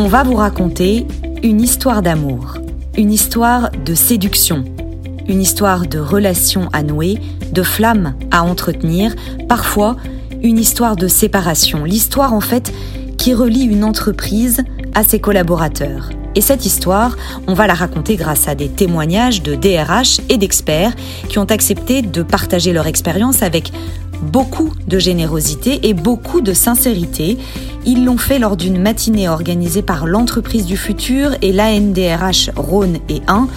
On va vous raconter une histoire d'amour, une histoire de séduction, une histoire de relations à nouer, de flammes à entretenir, parfois une histoire de séparation, l'histoire en fait qui relie une entreprise à ses collaborateurs. Et cette histoire, on va la raconter grâce à des témoignages de DRH et d'experts qui ont accepté de partager leur expérience avec beaucoup de générosité et beaucoup de sincérité. Ils l'ont fait lors d'une matinée organisée par l'entreprise du futur et l'ANDRH Rhône et 1,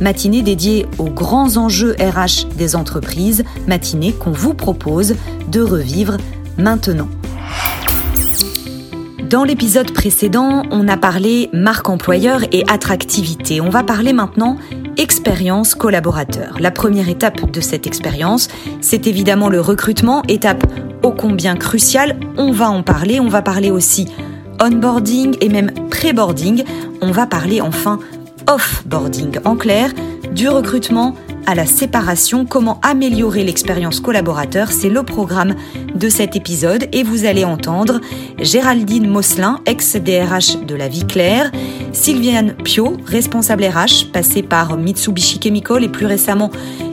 matinée dédiée aux grands enjeux RH des entreprises, matinée qu'on vous propose de revivre maintenant. Dans l'épisode précédent, on a parlé marque employeur et attractivité. On va parler maintenant expérience collaborateur. La première étape de cette expérience, c'est évidemment le recrutement, étape ô combien cruciale. On va en parler, on va parler aussi onboarding et même pré-boarding. On va parler enfin off-boarding. En clair, du recrutement à la séparation, comment améliorer l'expérience collaborateur, c'est le programme de cet épisode. Et vous allez entendre Géraldine Mosselin, ex-DRH de la Vie Claire, Sylviane Pio, responsable RH, passée par Mitsubishi Chemical et plus récemment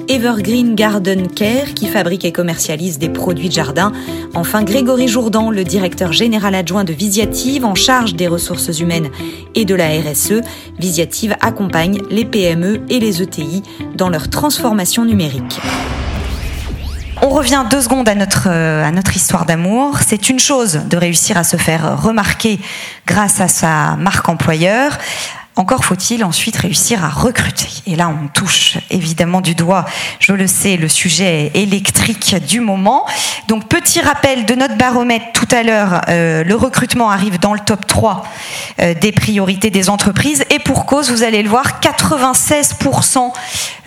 Evergreen Garden Care qui fabrique et commercialise des produits de jardin. Enfin, Grégory Jourdan, le directeur général adjoint de Visiative en charge des ressources humaines et de la RSE. Visiative accompagne les PME et les ETI dans leur transformation numérique. On revient deux secondes à notre, à notre histoire d'amour. C'est une chose de réussir à se faire remarquer grâce à sa marque employeur. Encore faut-il ensuite réussir à recruter. Et là, on touche évidemment du doigt, je le sais, le sujet électrique du moment. Donc, petit rappel de notre baromètre tout à l'heure, euh, le recrutement arrive dans le top 3 euh, des priorités des entreprises. Et pour cause, vous allez le voir, 96%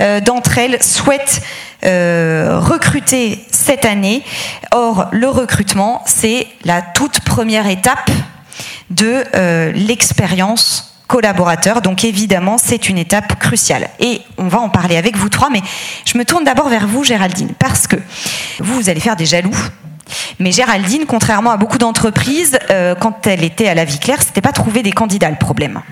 euh, d'entre elles souhaitent recruter cette année. Or, le recrutement, c'est la toute première étape de l'expérience collaborateurs. Donc évidemment, c'est une étape cruciale. Et on va en parler avec vous trois, mais je me tourne d'abord vers vous, Géraldine, parce que vous, vous allez faire des jaloux. Mais Géraldine, contrairement à beaucoup d'entreprises, euh, quand elle était à la vie claire, c'était pas trouver des candidats le problème.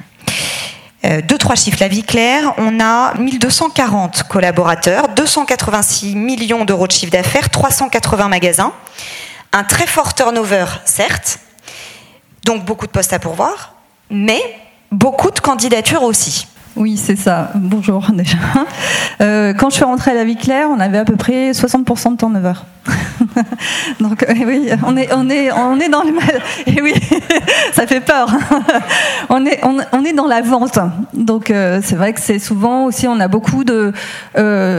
Euh, deux, trois chiffres. La vie claire, on a 1240 collaborateurs, 286 millions d'euros de chiffre d'affaires, 380 magasins, un très fort turnover, certes, donc beaucoup de postes à pourvoir, mais beaucoup de candidatures aussi. Oui, c'est ça. Bonjour déjà. Euh, quand je suis rentrée à la vie claire, on avait à peu près 60% de turnover. Donc euh, oui, on est, on est, on est dans le mal. Et oui, ça fait peur. on, est, on, est dans la vente. Donc euh, c'est vrai que c'est souvent aussi, on a beaucoup de,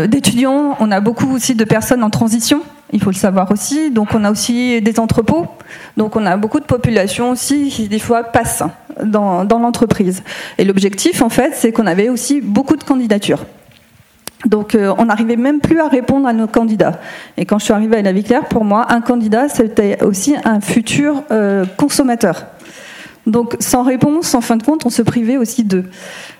d'étudiants, on a beaucoup aussi de personnes en transition il faut le savoir aussi. Donc on a aussi des entrepôts, donc on a beaucoup de populations aussi qui des fois passent dans, l'entreprise. Et l'objectif en fait, c'est qu'on avait aussi beaucoup de candidatures. Donc euh, on n'arrivait même plus à répondre à nos candidats. Et quand je suis arrivée à la vie claire, pour moi, un candidat, c'était aussi un futur euh, consommateur. Donc sans réponse, en fin de compte, on se privait aussi d'eux.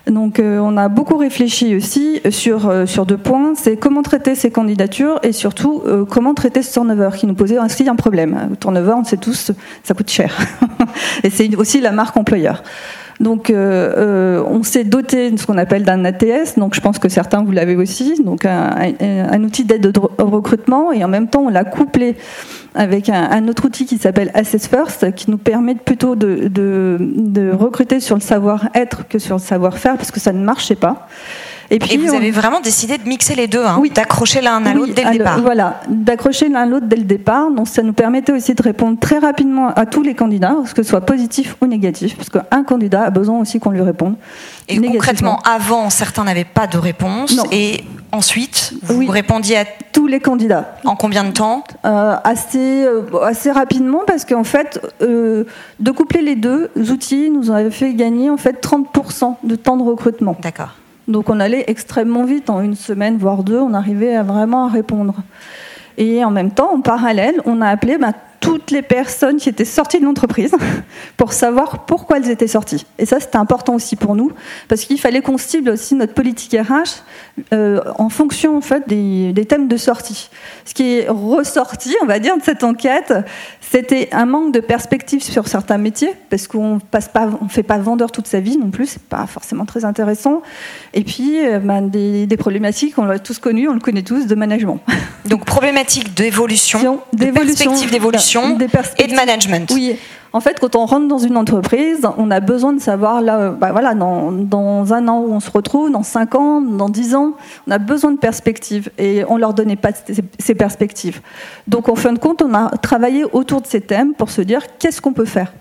Donc euh, on a beaucoup réfléchi aussi sur, euh, sur deux points, c'est comment traiter ces candidatures et surtout euh, comment traiter ce turnover qui nous posait aussi un problème. Le turnover, on sait tous, ça coûte cher. et c'est aussi la marque employeur. Donc, euh, euh, on s'est doté de ce qu'on appelle d'un ATS. Donc, je pense que certains vous l'avez aussi. Donc, un, outil d'aide au recrutement et en même temps, on l'a couplé avec un, autre outil qui s'appelle Assess First, qui nous permet plutôt de, de recruter sur le savoir-être que sur le savoir-faire, parce que ça ne marchait pas. Et puis vous avez vraiment décidé de mixer les deux, hein, d'accrocher l'un à l'autre dès le départ. Voilà, d'accrocher l'un à l'autre dès le départ. Donc ça nous permettait aussi de répondre très rapidement à tous les candidats, que ce soit positif ou négatif, parce qu'un candidat a besoin aussi qu'on lui réponde. Et concrètement, avant, certains n'avaient pas de réponse, et ensuite, vous répondiez à tous les candidats. En combien de temps euh, assez, euh, assez rapidement, parce qu'en fait, euh, de coupler les deux outils nous avait fait gagner en fait 30% de temps de recrutement. D'accord. Donc on allait extrêmement vite, en une semaine, voire deux, on arrivait à vraiment à répondre. Et en même temps, en parallèle, on a appelé bah, toutes les personnes qui étaient sorties de l'entreprise pour savoir pourquoi elles étaient sorties. Et ça, c'était important aussi pour nous, parce qu'il fallait qu'on cible aussi notre politique RH euh, en fonction en fait des, thèmes de sortie. Ce qui est ressorti, on va dire, de cette enquête, C'était un manque de perspective sur certains métiers, parce qu'on passe pas, on fait pas vendeur toute sa vie non plus, c'est pas forcément très intéressant. Et puis, euh, ben, des, des, problématiques, on l'a tous connu, on le connaît tous, de management. Donc problématiques d'évolution, de perspectives d'évolution et de management. Oui. En fait, quand on rentre dans une entreprise, on a besoin de savoir là, bah voilà, dans, dans, un an où on se retrouve, dans cinq ans, dans dix ans, on a besoin de perspectives et on leur donnait pas ces perspectives. Donc, en fin de compte, on a travaillé autour de ces thèmes pour se dire qu'est-ce qu'on peut faire.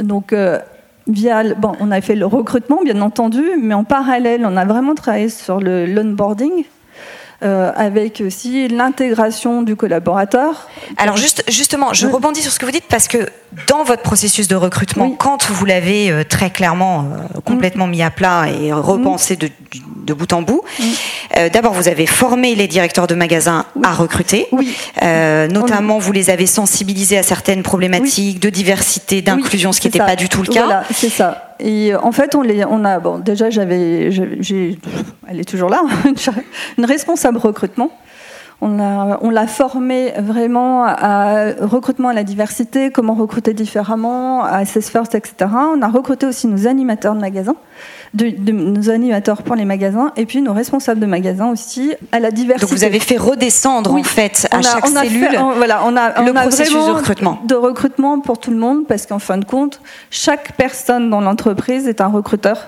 Donc, euh, via, bon, on a fait le recrutement, bien entendu, mais en parallèle, on a vraiment travaillé sur le l'onboarding, euh, avec aussi l'intégration du collaborateur. Alors juste, justement, je rebondis sur ce que vous dites parce que dans votre processus de recrutement, quand vous l'avez euh, très clairement euh, complètement mis à plat et repensé de, de, bout en bout, d'abord vous avez formé les directeurs de magasins à recruter, notamment vous les avez sensibilisés à certaines problématiques de diversité, d'inclusion, ce qui n'était pas du tout le cas. Voilà, c'est ça. Et en fait, on, a, bon, déjà, j'avais, elle est toujours là, une responsable recrutement. On l'a on formé vraiment à recrutement à la diversité, comment recruter différemment, à SS First, etc. On a recruté aussi nos animateurs de magasins de, nos animateurs pour les magasins et puis nos responsables de magasins aussi à la diversité. Donc vous avez fait redescendre en fait à chaque cellule voilà, on a, le processus de recrutement. De recrutement pour tout le monde parce qu'en fin de compte, chaque personne dans l'entreprise est un recruteur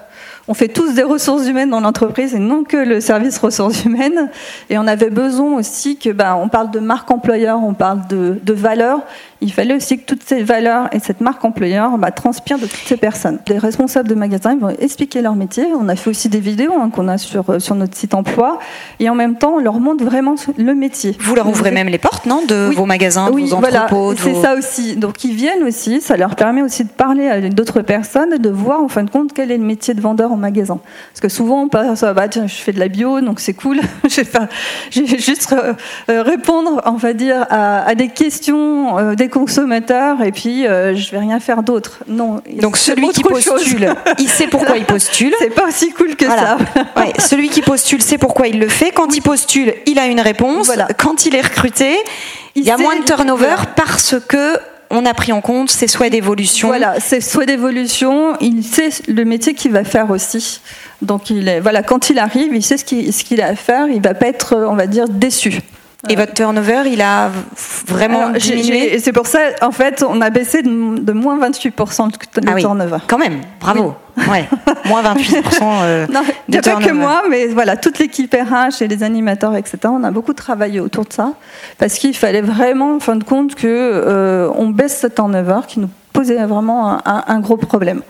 on fait tous des ressources humaines dans l'entreprise et non que le service ressources humaines. Et on avait besoin aussi que, ben, on parle de marque employeur, on parle de, de valeur. Il fallait aussi que toutes ces valeurs et cette marque employeur bah, transpirent de toutes ces personnes. Les responsables de magasins ils vont expliquer leur métier. On a fait aussi des vidéos hein, qu'on a sur, euh, sur notre site emploi. Et en même temps, on leur montre vraiment le métier. Vous leur ouvrez même les portes, non De vos magasins, de vos entrepôts C'est ça aussi. Donc ils viennent aussi. Ça leur permet aussi de parler à d'autres personnes et de voir en fin de compte quel est le métier de vendeur magasin. Parce que souvent, on passe, bah, tiens, je fais de la bio, donc c'est cool. je, vais juste euh, euh, répondre, on va dire, à, des questions euh, des consommateurs et puis je vais rien faire d'autre. Non. Donc celui qui postule, il sait pourquoi il postule. C'est pas aussi cool que ça. celui qui postule sait pourquoi il le fait. Quand il postule, il a une réponse. Quand il est recruté, il, y a moins de turnover parce que on a pris en compte ses souhaits d'évolution. Voilà, ses souhaits d'évolution. Il sait le métier qu'il va faire aussi. Donc, il est, voilà, quand il arrive, il sait ce qu'il a à faire. Il va pas être, on va dire, déçu. Et votre turnover, il a vraiment diminué Et c'est pour ça, en fait, on a baissé de, moins 28% le ah turnover. Quand même, bravo. Ouais, moins 28% euh, non, pas que moi, mais voilà, toute l'équipe RH et les animateurs, etc. On a beaucoup travaillé autour de ça parce qu'il fallait vraiment, en fin de compte, que euh, on baisse ce turnover qui nous posait vraiment un, gros problème.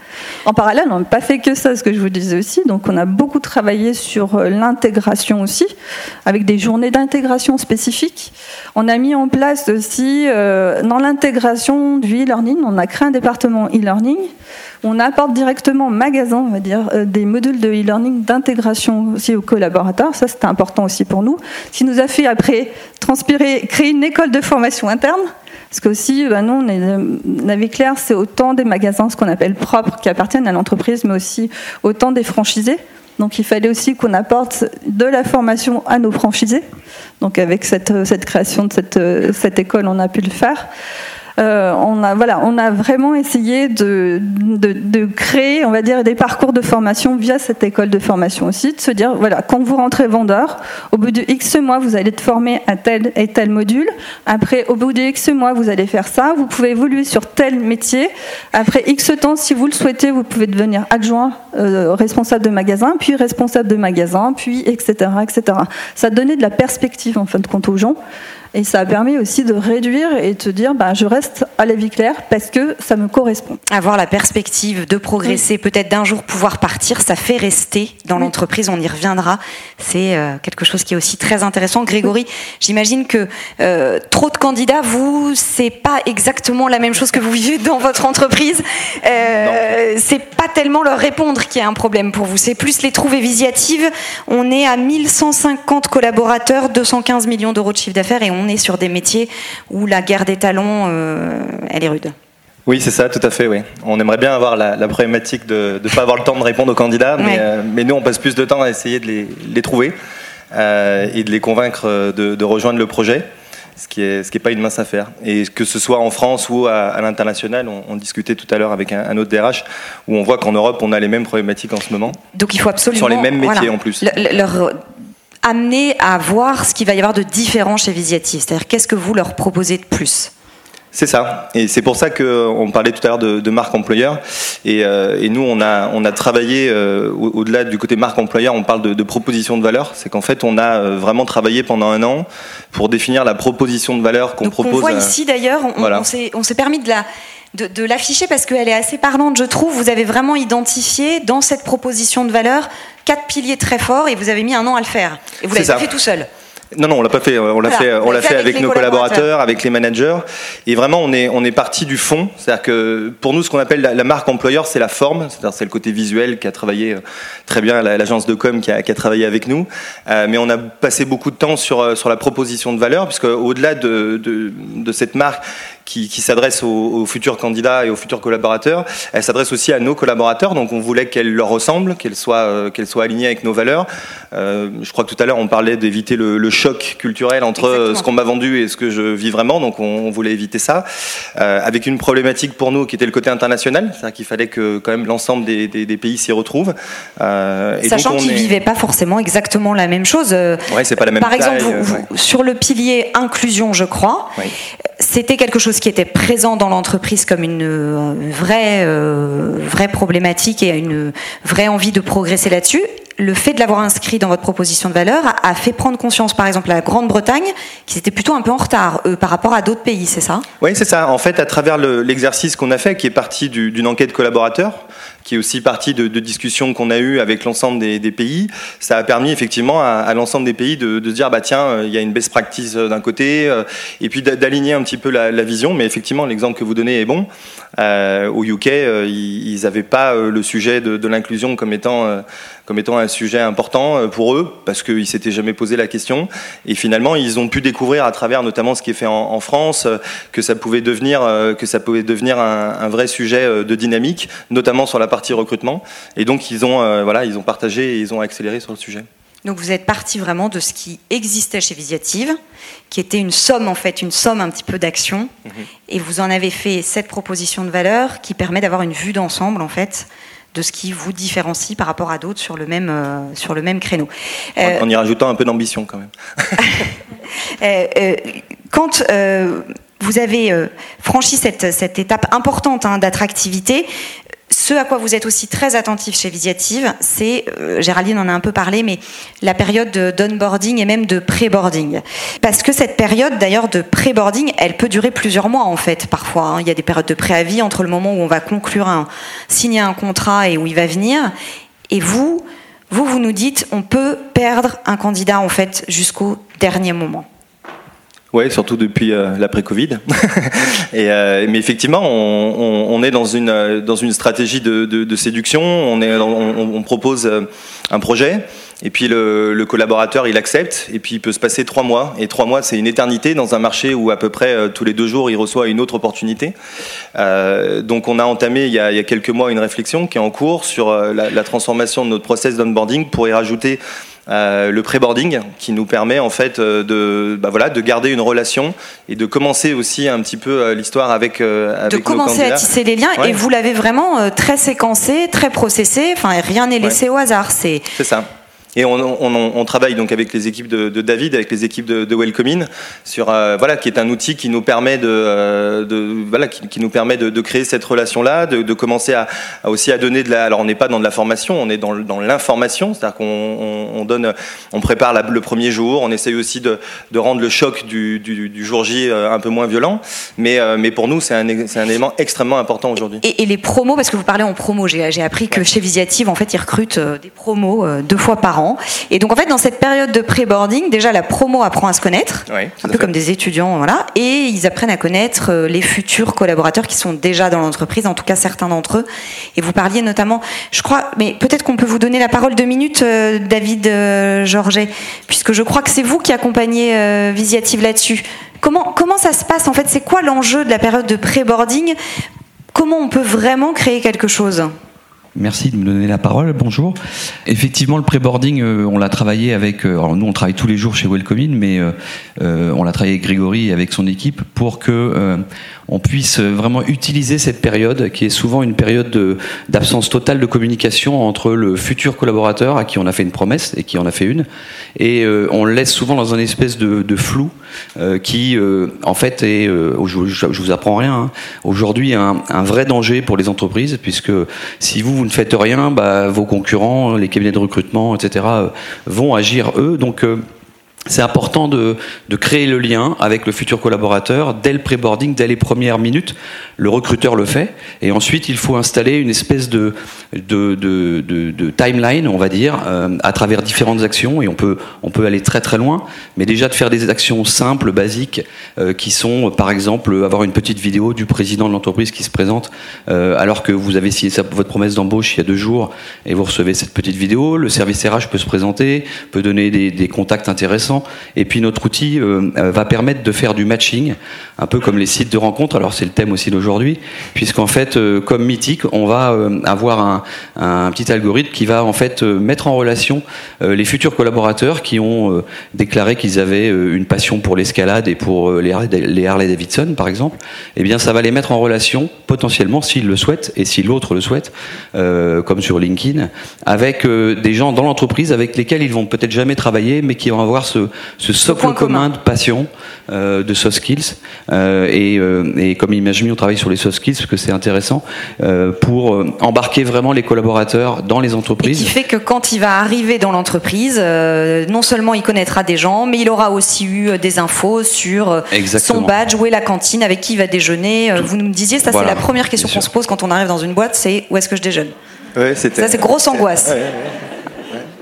En parallèle, on n'a pas fait que ça, ce que je vous disais aussi. Donc, on a beaucoup travaillé sur euh, l'intégration aussi, avec des journées d'intégration spécifiques. On a mis en place aussi, euh, dans l'intégration du e-learning, on a créé un département e-learning. On apporte directement magasin, on va dire, euh, des modules de e-learning d'intégration aussi aux collaborateurs. Ça, c'était important aussi pour nous. Ce qui nous a fait après transpirer, créer une école de formation interne parce que aussi, bah, nous, on est, clair, c'est autant des magasins, ce qu'on appelle propres, qui appartiennent à l'entreprise, mais aussi autant des franchisés. Donc il fallait aussi qu'on apporte de la formation à nos franchisés. Donc avec cette, cette création de cette, cette école, on a pu le faire. Euh, on a voilà, on a vraiment essayé de, de, créer, on va dire, des parcours de formation via cette école de formation aussi, de se dire voilà, quand vous rentrez vendeur, au bout de X mois, vous allez être formé à tel et tel module. Après, au bout de X mois, vous allez faire ça. Vous pouvez évoluer sur tel métier. Après X temps, si vous le souhaitez, vous pouvez devenir adjoint, euh, responsable de magasin, puis responsable de magasin, puis etc., etc. Ça donnait de la perspective en fin de compte aux gens. Et ça a permis aussi de réduire et de dire, bah, je reste à la vie claire parce que ça me correspond. Avoir la perspective de progresser, peut-être d'un jour pouvoir partir, ça fait rester dans l'entreprise, on y reviendra. C'est euh, quelque chose qui est aussi très intéressant. Grégory, j'imagine que euh, trop de candidats, vous, c'est pas exactement la même chose que vous vivez dans votre entreprise. Euh, c'est pas tellement leur répondre qui est un problème pour vous, c'est plus les trouver visiatives. On est à 1150 collaborateurs, 215 millions d'euros de chiffre d'affaires et on on est sur des métiers où la guerre des talents, euh, elle est rude. Oui, c'est ça, tout à fait. Oui. On aimerait bien avoir la, problématique de ne pas avoir le temps de répondre aux candidats, euh, mais, nous, on passe plus de temps à essayer de les, trouver euh, et de les convaincre de, rejoindre le projet. ce qui est ce qui est pas une mince affaire. Et que ce soit en France ou à, l'international, on, discutait tout à l'heure avec un, autre DRH où on voit qu'en Europe on a les mêmes problématiques en ce moment. Donc il faut absolument sur les mêmes métiers en plus. leur amener à voir ce qu'il va y avoir de différent chez Visiative. C'est-à-dire qu'est-ce que vous leur proposez de plus? C'est ça. Et c'est pour ça qu'on parlait tout à l'heure de, marque employeur. Euh, et, nous, on a, on a travaillé, euh, au-delà du côté marque employeur, on parle de, de proposition de valeur. C'est qu'en fait, on a euh, vraiment travaillé pendant un an pour définir la proposition de valeur qu'on propose. On voit ici d'ailleurs, on, on s'est permis de la de, l'afficher parce qu'elle est assez parlante, je trouve. Vous avez vraiment identifié dans cette proposition de valeur quatre piliers très forts et vous avez mis un an à le faire. Et vous l'avez fait tout seul. Non, non, on l'a pas fait. On l'a fait. On l'a fait, avec, nos collaborateurs, avec les managers. Et vraiment, on est on est parti du fond. C'est-à-dire que pour nous, ce qu'on appelle la, marque employeur, c'est la forme. C'est-à-dire c'est le côté visuel qui a travaillé euh, très bien l'agence de com qui a, qui a, travaillé avec nous. Euh, mais on a passé beaucoup de temps sur euh, sur la proposition de valeur, puisque au-delà de, de, de cette marque qui, qui s'adresse aux, futurs candidats et aux futurs collaborateurs. Elle s'adresse aussi à nos collaborateurs, donc on voulait qu'elle leur ressemble, qu'elle soit, euh, qu'elle soit alignée avec nos valeurs. Euh, je crois que tout à l'heure on parlait d'éviter le, le, choc culturel entre euh, ce qu'on m'a vendu et ce que je vis vraiment, donc on, voulait éviter ça. Euh, avec une problématique pour nous qui était le côté international, c'est-à-dire qu'il fallait que quand même l'ensemble des, des, des, pays s'y retrouvent. Et Sachant qu'ils est... vivaient pas forcément exactement la même chose. Ouais, c'est pas la même. Par exemple, vous, sur le pilier inclusion, je crois, c'était quelque chose qui était présent dans l'entreprise comme une euh, vraie, euh, vraie problématique et une vraie envie de progresser là-dessus le fait de l'avoir inscrit dans votre proposition de valeur a, fait prendre conscience, par exemple, la Grande-Bretagne, qui était plutôt un peu en retard par rapport à d'autres pays, c'est ça? Oui, c'est ça. En fait, à travers l'exercice qu'on a fait, qui est parti d'une enquête collaborateur, qui est aussi partie de, discussions qu'on a eues avec l'ensemble des, pays, ça a permis effectivement à, l'ensemble des pays de, dire, bah tiens, euh, il y a une best practice euh, d'un côté, euh, et puis d'aligner un petit peu la, vision. Mais effectivement, l'exemple que vous donnez est bon. au UK, ils n'avaient pas le sujet de, l'inclusion comme étant comme étant un sujet important euh, pour eux, parce qu'ils s'étaient jamais posé la question. Et finalement, ils ont pu découvrir à travers notamment ce qui est fait en, France, euh, que ça pouvait devenir, euh, que ça pouvait devenir un, vrai sujet de dynamique, notamment sur la partie recrutement. Et donc, ils ont, voilà, ils ont partagé et ils ont accéléré sur le sujet. Donc vous êtes parti vraiment de ce qui existait chez Visiative, qui était une somme en fait, une somme un petit peu d'actions, mhm. et vous en avez fait cette proposition de valeur qui permet d'avoir une vue d'ensemble en fait de ce qui vous différencie par rapport à d'autres sur le même euh, sur le même créneau. Euh, en y rajoutant un peu d'ambition quand même. Euh, quand vous avez franchi cette, cette étape importante hein, d'attractivité, ce à quoi vous êtes aussi très attentif chez Visiative, c'est, euh, Géraldine en a un peu parlé, mais la période d'onboarding et même de pré-boarding. Parce que cette période d'ailleurs de pré-boarding, elle peut durer plusieurs mois en fait, parfois. Hein. Il y a des périodes de préavis entre le moment où on va conclure un, signer un contrat et où il va venir. Et vous, vous, vous nous dites, on peut perdre un candidat en fait jusqu'au dernier moment. Oui, surtout depuis euh, l'après-Covid. euh, mais effectivement, on, est dans une euh, dans une stratégie de, séduction. On, propose un projet, et puis le, collaborateur il accepte, et puis il peut se passer trois mois. Et trois mois, c'est une éternité dans un marché où à peu près tous les deux jours il reçoit une autre opportunité. Donc on a entamé il y a, il y a, quelques mois une réflexion qui est en cours sur la, la transformation de notre process d'onboarding pour y rajouter euh, le pré-boarding qui nous permet en fait euh, de, bah voilà, de garder une relation et de commencer aussi un petit peu euh, l'histoire avec, avec de commencer à tisser les liens et vous l'avez vraiment très séquencé, très processé. Enfin, rien n'est laissé au hasard. C'est ça. Et on, on, on, travaille donc avec les équipes de, de, David, avec les équipes de, de Welcoming, sur euh, voilà, qui est un outil qui nous permet de, euh, de voilà, qui, qui, nous permet de, créer cette relation-là, de, commencer à, aussi à donner de la. Alors on n'est pas dans de la formation, on est dans, dans l'information, c'est-à-dire qu'on on, donne, on prépare la, le premier jour, on essaye aussi de, rendre le choc du, du, du, jour J euh, un peu moins violent, mais, mais pour nous c'est un, un élément extrêmement important aujourd'hui. Et, et, les promos, parce que vous parlez en promo, j'ai appris que chez Visiative en fait ils recrutent des promos deux fois par an. Et donc en fait, dans cette période de pré-boarding, déjà la promo apprend à se connaître, un peu comme des étudiants, voilà, et ils apprennent à connaître euh, les futurs collaborateurs qui sont déjà dans l'entreprise, en tout cas certains d'entre eux. Et vous parliez notamment, je crois, mais peut-être qu'on peut vous donner la parole deux minutes, euh, David euh, Georget, puisque je crois que c'est vous qui accompagnez Visiative là-dessus. Comment, comment ça se passe en fait? C'est quoi l'enjeu de la période de pré-boarding? Comment on peut vraiment créer quelque chose? Merci de me donner la parole. Bonjour. Effectivement, le pré-boarding, euh, on l'a travaillé avec. Euh, alors nous, on travaille tous les jours chez Welcoming, mais euh, on l'a travaillé avec Grégory et avec son équipe pour que on puisse vraiment utiliser cette période, qui est souvent une période d'absence totale de communication entre le futur collaborateur à qui on a fait une promesse et qui en a fait une, et on le laisse souvent dans un espèce de, flou qui, en fait, est. je, vous apprends rien. Hein, aujourd'hui, un, un vrai danger pour les entreprises, puisque si vous ne faites rien, bah, vos concurrents, les cabinets de recrutement, etc., euh, vont agir eux. Donc euh, c'est important de, de, créer le lien avec le futur collaborateur dès le pré-boarding, dès les premières minutes. Le recruteur le fait. Et ensuite, il faut installer une espèce de, de, de, de timeline, on va dire, euh, à travers différentes actions. Et on peut, on peut aller très très loin. Mais déjà de faire des actions simples, basiques, euh, qui sont, par exemple, avoir une petite vidéo du président de l'entreprise qui se présente euh, alors que vous avez signé votre promesse d'embauche il y a deux jours et vous recevez cette petite vidéo. Le service RH peut se présenter, peut donner des, des contacts intéressants et puis notre outil euh, euh, va permettre de faire du matching, un peu comme les sites de rencontres. Alors c'est le thème aussi d'aujourd'hui, puisqu'en fait, euh, comme Mythique, on va avoir un, un, petit algorithme qui va en fait mettre en relation les futurs collaborateurs qui ont déclaré qu'ils avaient une passion pour l'escalade et pour les Harley Davidson, par exemple. Eh bien, ça va les mettre en relation potentiellement, s'ils le souhaitent et si l'autre le souhaite, comme sur LinkedIn, avec des gens dans l'entreprise avec lesquels ils vont peut-être jamais travailler, mais qui vont avoir ce, ce, socle commun, de passion, euh, de soft skills. Euh, et, euh, et, comme Imagine, on travaille sur les soft skills parce que c'est intéressant euh, pour embarquer vraiment les collaborateurs dans les entreprises. Et qui fait que quand il va arriver dans l'entreprise, non seulement il connaîtra des gens, mais il aura aussi eu des infos sur son badge, où est la cantine, avec qui il va déjeuner. Vous nous disiez, ça c'est la première question qu'on se pose quand on arrive dans une boîte, c'est où est-ce que je déjeune ouais, Ça c'est grosse angoisse. Ouais,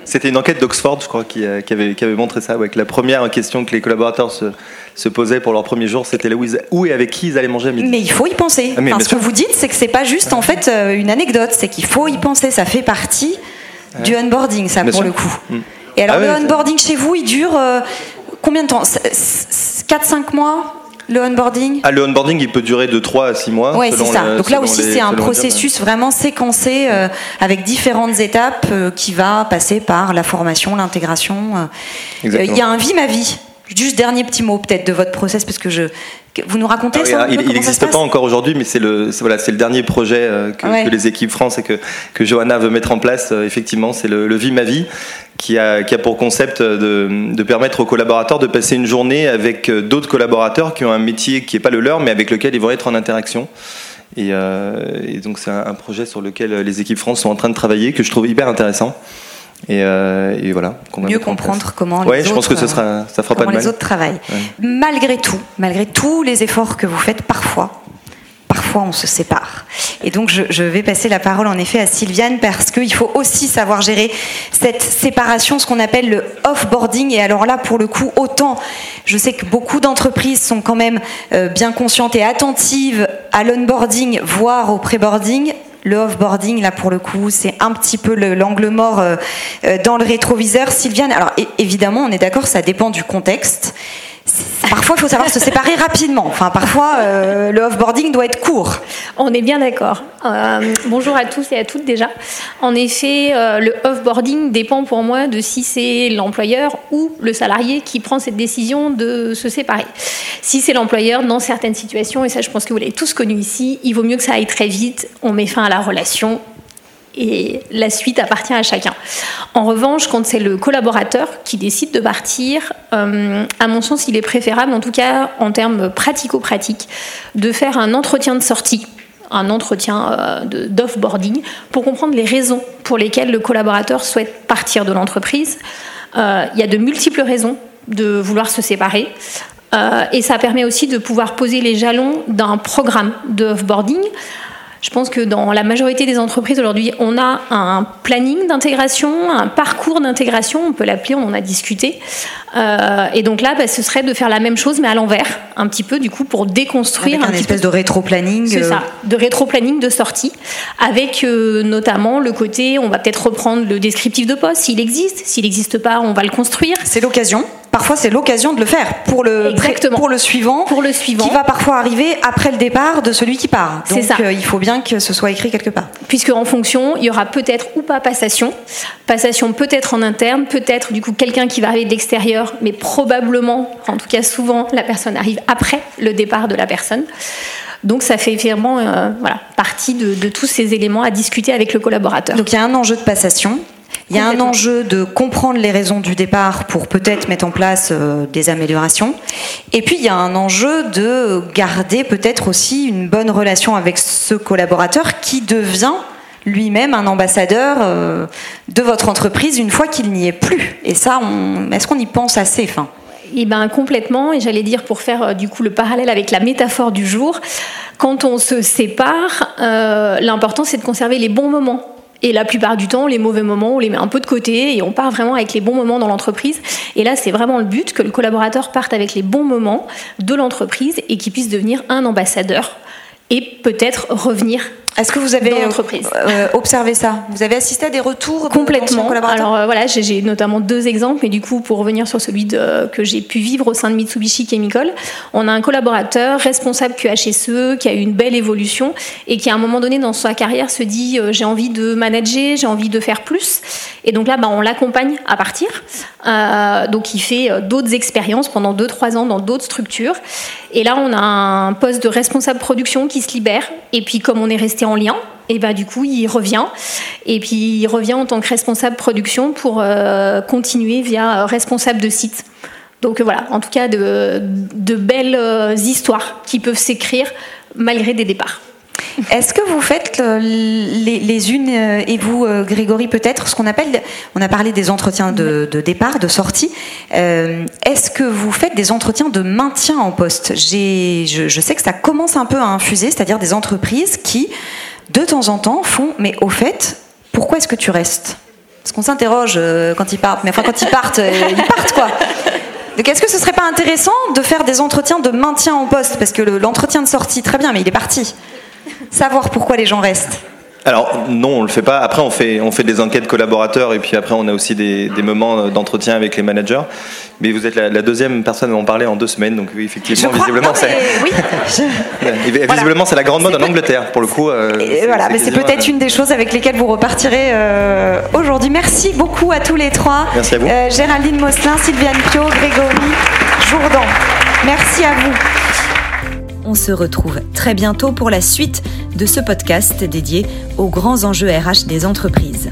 c'était une enquête d'Oxford, je crois, qui, euh, qui, avait, qui, avait, montré ça. Ouais, que la première question que les collaborateurs se, se posaient pour leur premier jour, c'était où et avec qui ils allaient manger à midi. Mais il faut y penser. Ah, ce que vous dites, c'est que c'est pas juste en fait euh, une anecdote, c'est qu'il faut y penser. Ça fait partie du onboarding, ça pour le coup. Mm. Et alors ah le onboarding chez vous, il dure euh, combien de temps? 4-5 mois? Le onboarding ah, Le onboarding, il peut durer de 3 à 6 mois. Oui, c'est ça. Donc là aussi, c'est un processus vraiment séquencé euh, avec différentes étapes euh, qui va passer par la formation, l'intégration. Euh. Il y a un vie ma vie. Juste dernier petit mot peut-être de votre process parce que je vous nous racontez ah ça Il n'existe pas encore aujourd'hui, mais c'est le voilà c'est le dernier projet que, les équipes France et que que Johanna veut mettre en place. effectivement, c'est le, le Vie ma vie qui a, qui a pour concept de, de, permettre aux collaborateurs de passer une journée avec euh, d'autres collaborateurs qui ont un métier qui n'est pas le leur, mais avec lequel ils vont être en interaction. Et, euh, et donc c'est un, projet sur lequel les équipes France sont en train de travailler, que je trouve hyper intéressant. Et, euh, et, voilà. Mieux comprendre comment les ouais, autres, je pense que ce sera, ça fera pas de mal. les autres travaillent. Malgré tout, malgré tous les efforts que vous faites parfois, parfois on se sépare. Et donc je, vais passer la parole en effet à Sylviane parce qu'il faut aussi savoir gérer cette séparation, ce qu'on appelle le off-boarding. Et alors là, pour le coup, autant je sais que beaucoup d'entreprises sont quand même euh, bien conscientes et attentives à l'onboarding, voire au pré-boarding. Le off-boarding, là pour le coup, c'est un petit peu l'angle mort euh, euh, dans le rétroviseur. Sylviane, alors évidemment, on est d'accord, ça dépend du contexte. Parfois, il faut savoir se séparer rapidement. Enfin, parfois, euh, le off-boarding doit être court. On est bien d'accord. Euh, bonjour à tous et à toutes déjà. En effet, euh, le off-boarding dépend pour moi de si c'est l'employeur ou le salarié qui prend cette décision de se séparer. Si c'est l'employeur, dans certaines situations, et ça je pense que vous l'avez tous connu ici, il vaut mieux que ça aille très vite. On met fin à la relation, et la suite appartient à chacun. En revanche, quand c'est le collaborateur qui décide de partir, euh, à mon sens, il est préférable, en tout cas en termes pratico-pratiques, de faire un entretien de sortie un entretien euh, d'off-boarding pour comprendre les raisons pour lesquelles le collaborateur souhaite partir de l'entreprise. Euh, il y a de multiples raisons de vouloir se séparer. et ça permet aussi de pouvoir poser les jalons d'un programme de off-boarding je pense que dans la majorité des entreprises aujourd'hui, on a un planning d'intégration, un parcours d'intégration, on peut l'appeler, on en a discuté. Euh, et donc là, bah, ce serait de faire la même chose, mais à l'envers, un petit peu, du coup, pour déconstruire. Avec un, espèce de rétro-planning. C'est euh. ça, de rétro-planning de sortie, avec euh, notamment le côté, on va peut-être reprendre le descriptif de poste, s'il existe. S'il n'existe pas, on va le construire. C'est l'occasion parfois c'est l'occasion de le faire pour le pour le suivant, pour le suivant, qui va parfois arriver après le départ de celui qui part. Donc ça. Euh, il faut bien que ce soit écrit quelque part. Puisque en fonction, il y aura peut-être ou pas passation, passation peut-être en interne, peut-être du coup quelqu'un qui va arriver de l'extérieur, mais probablement, en tout cas souvent, la personne arrive après le départ de la personne. Donc ça fait vraiment euh, voilà, partie de, de, tous ces éléments à discuter avec le collaborateur. Donc il y a un enjeu de passation, il y a un enjeu de comprendre les raisons du départ pour peut-être mettre en place euh, des améliorations. Et puis il y a un enjeu de garder peut-être aussi une bonne relation avec ce collaborateur qui devient lui-même un ambassadeur euh, de votre entreprise une fois qu'il n'y est plus. Et ça, est-ce qu'on y pense assez fin? Eh ben complètement, et j'allais dire pour faire euh, du coup le parallèle avec la métaphore du jour, quand on se sépare, l'important c'est de conserver les bons moments et la plupart du temps, les mauvais moments, on les met un peu de côté et on part vraiment avec les bons moments dans l'entreprise. Et là, c'est vraiment le but que le collaborateur parte avec les bons moments de l'entreprise et qu'il puisse devenir un ambassadeur et peut-être revenir est-ce que vous avez euh, euh, observé ça? Vous avez assisté à des retours complètement. Alors euh, voilà, j'ai notamment deux exemples, mais du coup, pour revenir sur celui de, que j'ai pu vivre au sein de Mitsubishi Chemical, on a un collaborateur responsable QHSE qui a eu une belle évolution et qui à un moment donné dans sa carrière se dit j'ai envie de manager, j'ai envie de faire plus, et donc là, bah, on l'accompagne à partir. donc il fait d'autres expériences pendant 2-3 ans dans d'autres structures, et là on a un poste de responsable production qui se libère, et puis comme on est resté en lien. Et bah du coup, il revient. Et puis il revient en tant que responsable production pour euh, continuer via euh, responsable de site. Donc voilà, en tout cas de, belles euh, histoires qui peuvent s'écrire malgré des départs. Est-ce que vous faites les, unes et vous, Grégory, peut-être ce qu'on appelle, on a parlé des entretiens de, départ, de sortie. Est-ce que vous faites des entretiens de maintien en poste? Je, je, sais que ça commence un peu à infuser, c'est-à-dire des entreprises qui de temps en temps font mais au fait, pourquoi est-ce que tu restes? Parce qu'on s'interroge euh, quand ils partent, mais enfin quand ils partent, euh, ils partent quoi. Donc est-ce que ce serait pas intéressant de faire des entretiens de maintien en poste? Parce que l'entretien de sortie, très bien, mais il est parti. Savoir pourquoi les gens restent. Alors non, on le fait pas. Après, on fait on fait des enquêtes collaborateurs et puis après on a aussi des, des moments d'entretien avec les managers. Mais vous êtes la, deuxième personne à en parler en deux semaines, donc oui, effectivement, visiblement, c'est oui. visiblement c'est la grande mode en Angleterre pour le coup. Euh, voilà, mais c'est peut-être une des choses avec lesquelles vous repartirez euh, aujourd'hui. Merci beaucoup à tous les trois. Merci à vous. Euh, Géraldine Mosselin, Sylviane Pio, Grégory Jourdan. Merci à vous. On se retrouve très bientôt pour la suite de ce podcast dédié aux grands enjeux RH des entreprises.